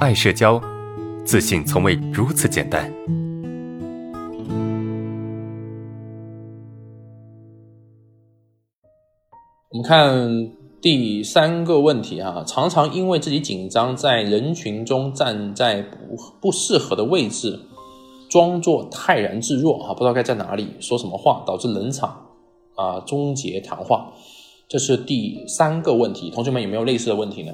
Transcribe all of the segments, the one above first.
爱社交，自信从未如此简单。我们看第三个问题啊，常常因为自己紧张，在人群中站在不不适合的位置，装作泰然自若啊，不知道该在哪里说什么话，导致冷场啊，终结谈话。这是第三个问题，同学们有没有类似的问题呢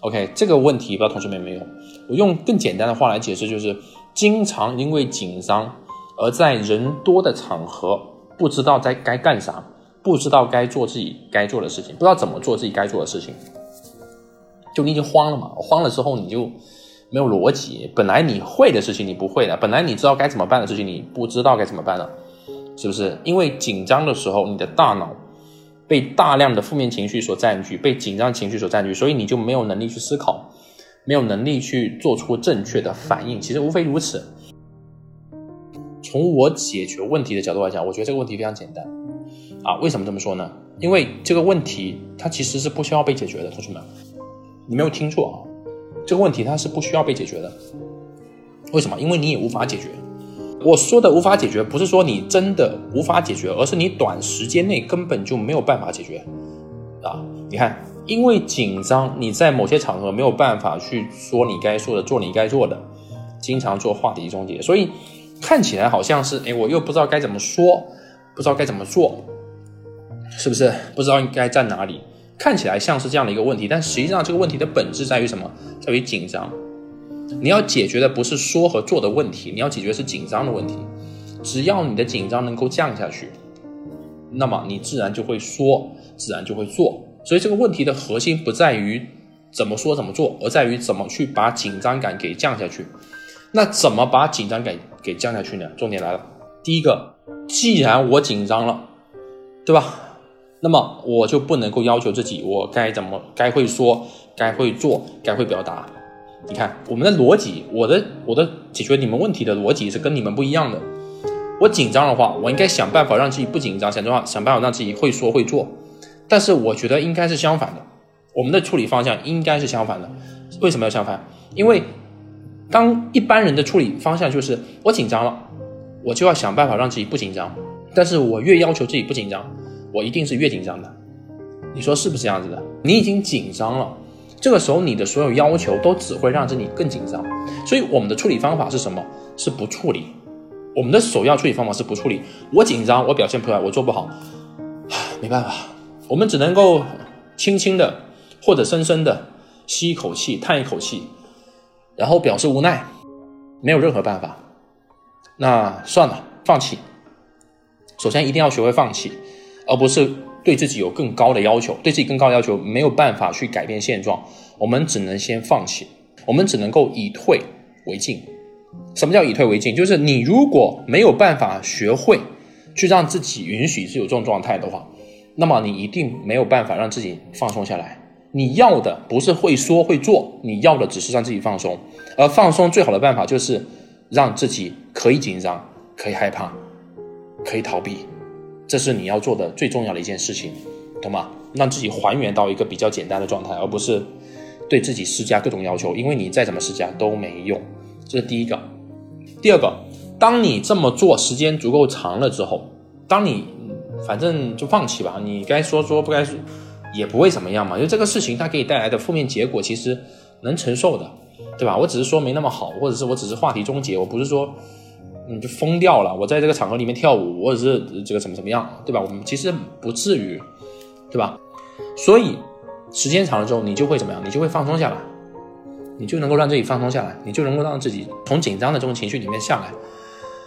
？OK，这个问题不知道同学们有没有？我用更简单的话来解释，就是经常因为紧张而在人多的场合不知道在该干啥，不知道该做自己该做的事情，不知道怎么做自己该做的事情，就你已经慌了嘛？慌了之后你就没有逻辑，本来你会的事情你不会的，本来你知道该怎么办的事情你不知道该怎么办了，是不是？因为紧张的时候，你的大脑。被大量的负面情绪所占据，被紧张情绪所占据，所以你就没有能力去思考，没有能力去做出正确的反应。其实无非如此。从我解决问题的角度来讲，我觉得这个问题非常简单啊。为什么这么说呢？因为这个问题它其实是不需要被解决的，同学们，你没有听错啊，这个问题它是不需要被解决的。为什么？因为你也无法解决。我说的无法解决，不是说你真的无法解决，而是你短时间内根本就没有办法解决啊！你看，因为紧张，你在某些场合没有办法去说你该说的，做你该做的，经常做话题终结，所以看起来好像是哎，我又不知道该怎么说，不知道该怎么做，是不是？不知道应该在哪里？看起来像是这样的一个问题，但实际上这个问题的本质在于什么？在于紧张。你要解决的不是说和做的问题，你要解决是紧张的问题。只要你的紧张能够降下去，那么你自然就会说，自然就会做。所以这个问题的核心不在于怎么说怎么做，而在于怎么去把紧张感给降下去。那怎么把紧张感给降下去呢？重点来了，第一个，既然我紧张了，对吧？那么我就不能够要求自己，我该怎么该会说，该会做，该会表达。你看我们的逻辑，我的我的解决你们问题的逻辑是跟你们不一样的。我紧张的话，我应该想办法让自己不紧张，想办法想办法让自己会说会做。但是我觉得应该是相反的，我们的处理方向应该是相反的。为什么要相反？因为当一般人的处理方向就是我紧张了，我就要想办法让自己不紧张。但是我越要求自己不紧张，我一定是越紧张的。你说是不是这样子的？你已经紧张了。这个时候，你的所有要求都只会让自己更紧张，所以我们的处理方法是什么？是不处理。我们的首要处理方法是不处理。我紧张，我表现不出来，我做不好，没办法，我们只能够轻轻的或者深深的吸一口气，叹一口气，然后表示无奈，没有任何办法。那算了，放弃。首先一定要学会放弃，而不是。对自己有更高的要求，对自己更高的要求没有办法去改变现状，我们只能先放弃，我们只能够以退为进。什么叫以退为进？就是你如果没有办法学会去让自己允许是有这种状态的话，那么你一定没有办法让自己放松下来。你要的不是会说会做，你要的只是让自己放松。而放松最好的办法就是让自己可以紧张，可以害怕，可以逃避。这是你要做的最重要的一件事情，懂吗？让自己还原到一个比较简单的状态，而不是对自己施加各种要求，因为你再怎么施加都没用。这是第一个。第二个，当你这么做时间足够长了之后，当你反正就放弃吧，你该说说，不该说也不会怎么样嘛。因为这个事情它给你带来的负面结果其实能承受的，对吧？我只是说没那么好，或者是我只是话题终结，我不是说。你就疯掉了！我在这个场合里面跳舞，或者是这个怎么怎么样，对吧？我们其实不至于，对吧？所以时间长了之后，你就会怎么样？你就会放松下来，你就能够让自己放松下来，你就能够让自己从紧张的这种情绪里面下来。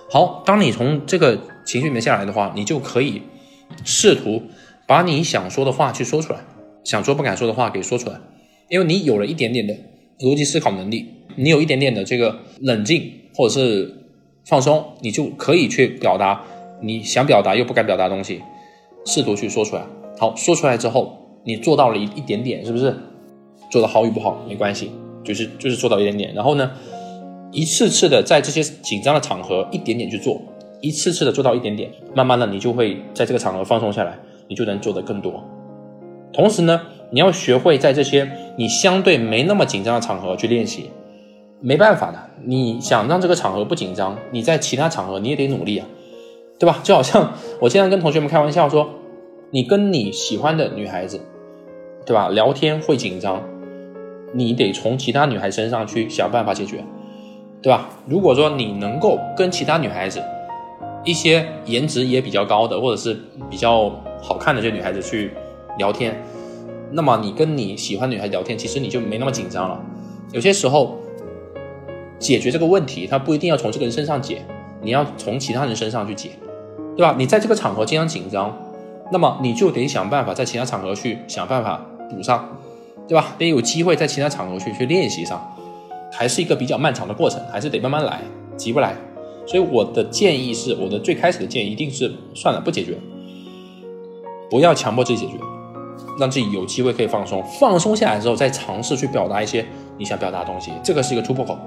好，当你从这个情绪里面下来的话，你就可以试图把你想说的话去说出来，想说不敢说的话给说出来，因为你有了一点点的逻辑思考能力，你有一点点的这个冷静，或者是。放松，你就可以去表达你想表达又不敢表达的东西，试图去说出来。好，说出来之后，你做到了一一点点，是不是？做的好与不好没关系，就是就是做到一点点。然后呢，一次次的在这些紧张的场合一点点去做，一次次的做到一点点，慢慢的你就会在这个场合放松下来，你就能做的更多。同时呢，你要学会在这些你相对没那么紧张的场合去练习，没办法的。你想让这个场合不紧张，你在其他场合你也得努力啊，对吧？就好像我经常跟同学们开玩笑说，你跟你喜欢的女孩子，对吧？聊天会紧张，你得从其他女孩身上去想办法解决，对吧？如果说你能够跟其他女孩子，一些颜值也比较高的，或者是比较好看的这些女孩子去聊天，那么你跟你喜欢女孩聊天，其实你就没那么紧张了。有些时候。解决这个问题，他不一定要从这个人身上解，你要从其他人身上去解，对吧？你在这个场合经常紧张，那么你就得想办法在其他场合去想办法补上，对吧？得有机会在其他场合去去练习上，还是一个比较漫长的过程，还是得慢慢来，急不来。所以我的建议是，我的最开始的建议一定是算了，不解决，不要强迫自己解决，让自己有机会可以放松，放松下来之后再尝试去表达一些你想表达的东西，这个是一个突破口。